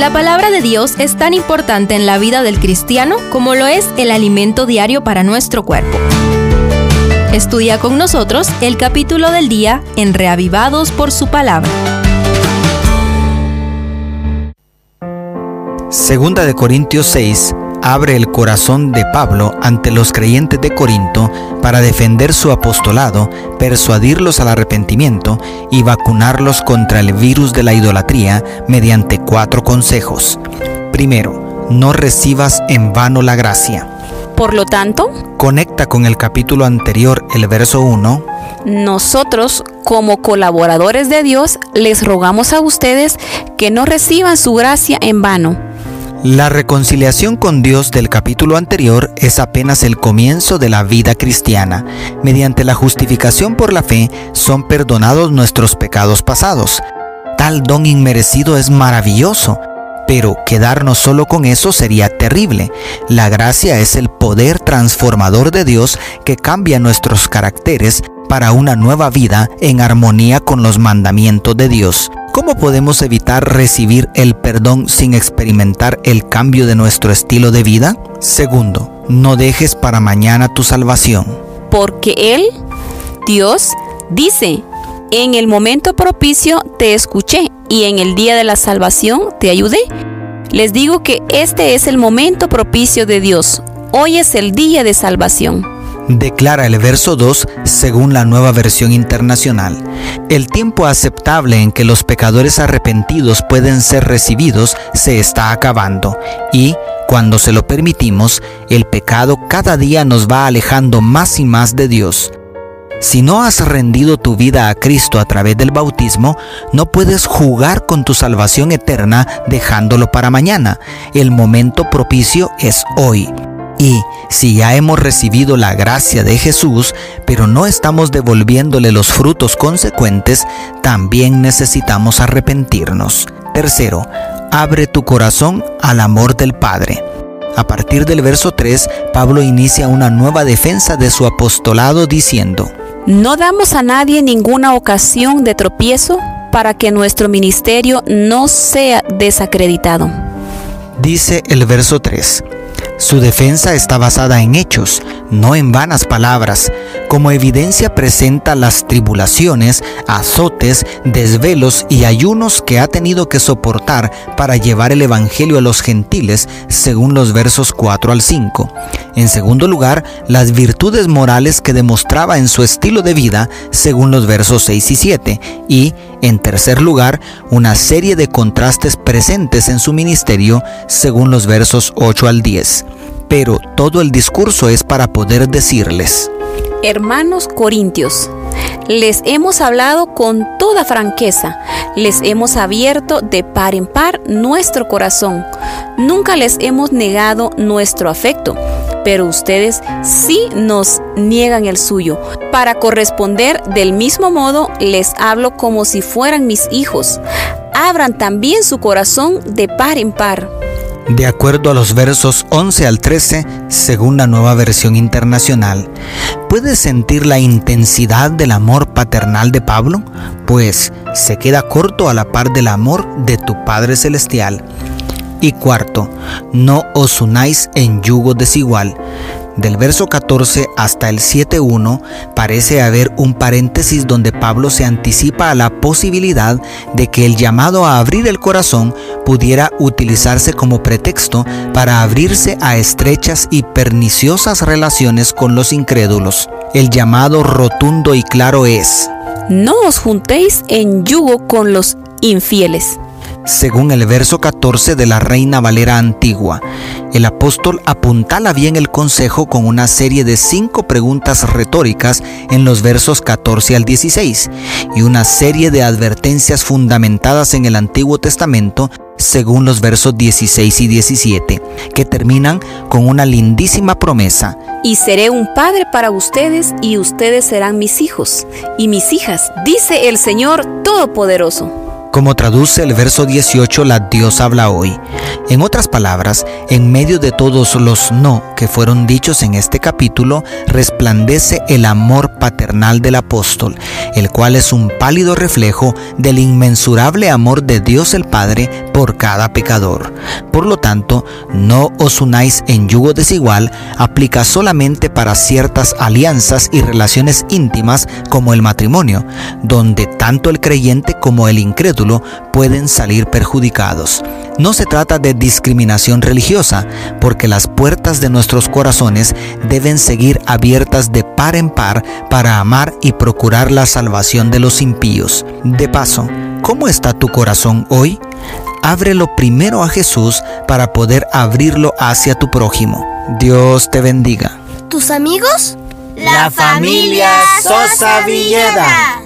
La palabra de Dios es tan importante en la vida del cristiano como lo es el alimento diario para nuestro cuerpo. Estudia con nosotros el capítulo del día en Reavivados por su palabra. Segunda de Corintios 6 abre el corazón de Pablo ante los creyentes de Corinto para defender su apostolado, persuadirlos al arrepentimiento y vacunarlos contra el virus de la idolatría mediante cuatro consejos. Primero, no recibas en vano la gracia. Por lo tanto, conecta con el capítulo anterior, el verso 1. Nosotros, como colaboradores de Dios, les rogamos a ustedes que no reciban su gracia en vano la reconciliación con Dios del capítulo anterior es apenas el comienzo de la vida cristiana. Mediante la justificación por la fe son perdonados nuestros pecados pasados. Tal don inmerecido es maravilloso, pero quedarnos solo con eso sería terrible. La gracia es el poder transformador de Dios que cambia nuestros caracteres para una nueva vida en armonía con los mandamientos de Dios. ¿Cómo podemos evitar recibir el perdón sin experimentar el cambio de nuestro estilo de vida? Segundo, no dejes para mañana tu salvación. Porque Él, Dios, dice, en el momento propicio te escuché y en el día de la salvación te ayudé. Les digo que este es el momento propicio de Dios. Hoy es el día de salvación declara el verso 2 según la nueva versión internacional. El tiempo aceptable en que los pecadores arrepentidos pueden ser recibidos se está acabando y, cuando se lo permitimos, el pecado cada día nos va alejando más y más de Dios. Si no has rendido tu vida a Cristo a través del bautismo, no puedes jugar con tu salvación eterna dejándolo para mañana. El momento propicio es hoy. Y si ya hemos recibido la gracia de Jesús, pero no estamos devolviéndole los frutos consecuentes, también necesitamos arrepentirnos. Tercero, abre tu corazón al amor del Padre. A partir del verso 3, Pablo inicia una nueva defensa de su apostolado diciendo, No damos a nadie ninguna ocasión de tropiezo para que nuestro ministerio no sea desacreditado. Dice el verso 3, su defensa está basada en hechos, no en vanas palabras. Como evidencia presenta las tribulaciones, azotes, desvelos y ayunos que ha tenido que soportar para llevar el Evangelio a los gentiles, según los versos 4 al 5. En segundo lugar, las virtudes morales que demostraba en su estilo de vida, según los versos 6 y 7. Y, en tercer lugar, una serie de contrastes presentes en su ministerio, según los versos 8 al 10 pero todo el discurso es para poder decirles, Hermanos Corintios, les hemos hablado con toda franqueza, les hemos abierto de par en par nuestro corazón, nunca les hemos negado nuestro afecto, pero ustedes sí nos niegan el suyo. Para corresponder del mismo modo, les hablo como si fueran mis hijos. Abran también su corazón de par en par de acuerdo a los versos 11 al 13 según la nueva versión internacional. ¿Puedes sentir la intensidad del amor paternal de Pablo? Pues se queda corto a la par del amor de tu Padre Celestial. Y cuarto, no os unáis en yugo desigual del verso 14 hasta el 7.1 parece haber un paréntesis donde Pablo se anticipa a la posibilidad de que el llamado a abrir el corazón pudiera utilizarse como pretexto para abrirse a estrechas y perniciosas relaciones con los incrédulos. El llamado rotundo y claro es, no os juntéis en yugo con los infieles según el verso 14 de la Reina Valera Antigua. El apóstol apuntala bien el consejo con una serie de cinco preguntas retóricas en los versos 14 al 16 y una serie de advertencias fundamentadas en el Antiguo Testamento según los versos 16 y 17, que terminan con una lindísima promesa. Y seré un padre para ustedes y ustedes serán mis hijos y mis hijas, dice el Señor Todopoderoso como traduce el verso 18 la Dios habla hoy. En otras palabras, en medio de todos los no que fueron dichos en este capítulo, resplandece el amor paternal del apóstol, el cual es un pálido reflejo del inmensurable amor de Dios el Padre por cada pecador. Por lo tanto, no os unáis en yugo desigual aplica solamente para ciertas alianzas y relaciones íntimas como el matrimonio, donde tanto el creyente como el incrédulo pueden salir perjudicados. No se trata de discriminación religiosa, porque las puertas de nuestros corazones deben seguir abiertas de par en par para amar y procurar la salvación de los impíos. De paso, ¿cómo está tu corazón hoy? Ábrelo primero a Jesús para poder abrirlo hacia tu prójimo. Dios te bendiga. ¿Tus amigos? La familia Sosa Villeda.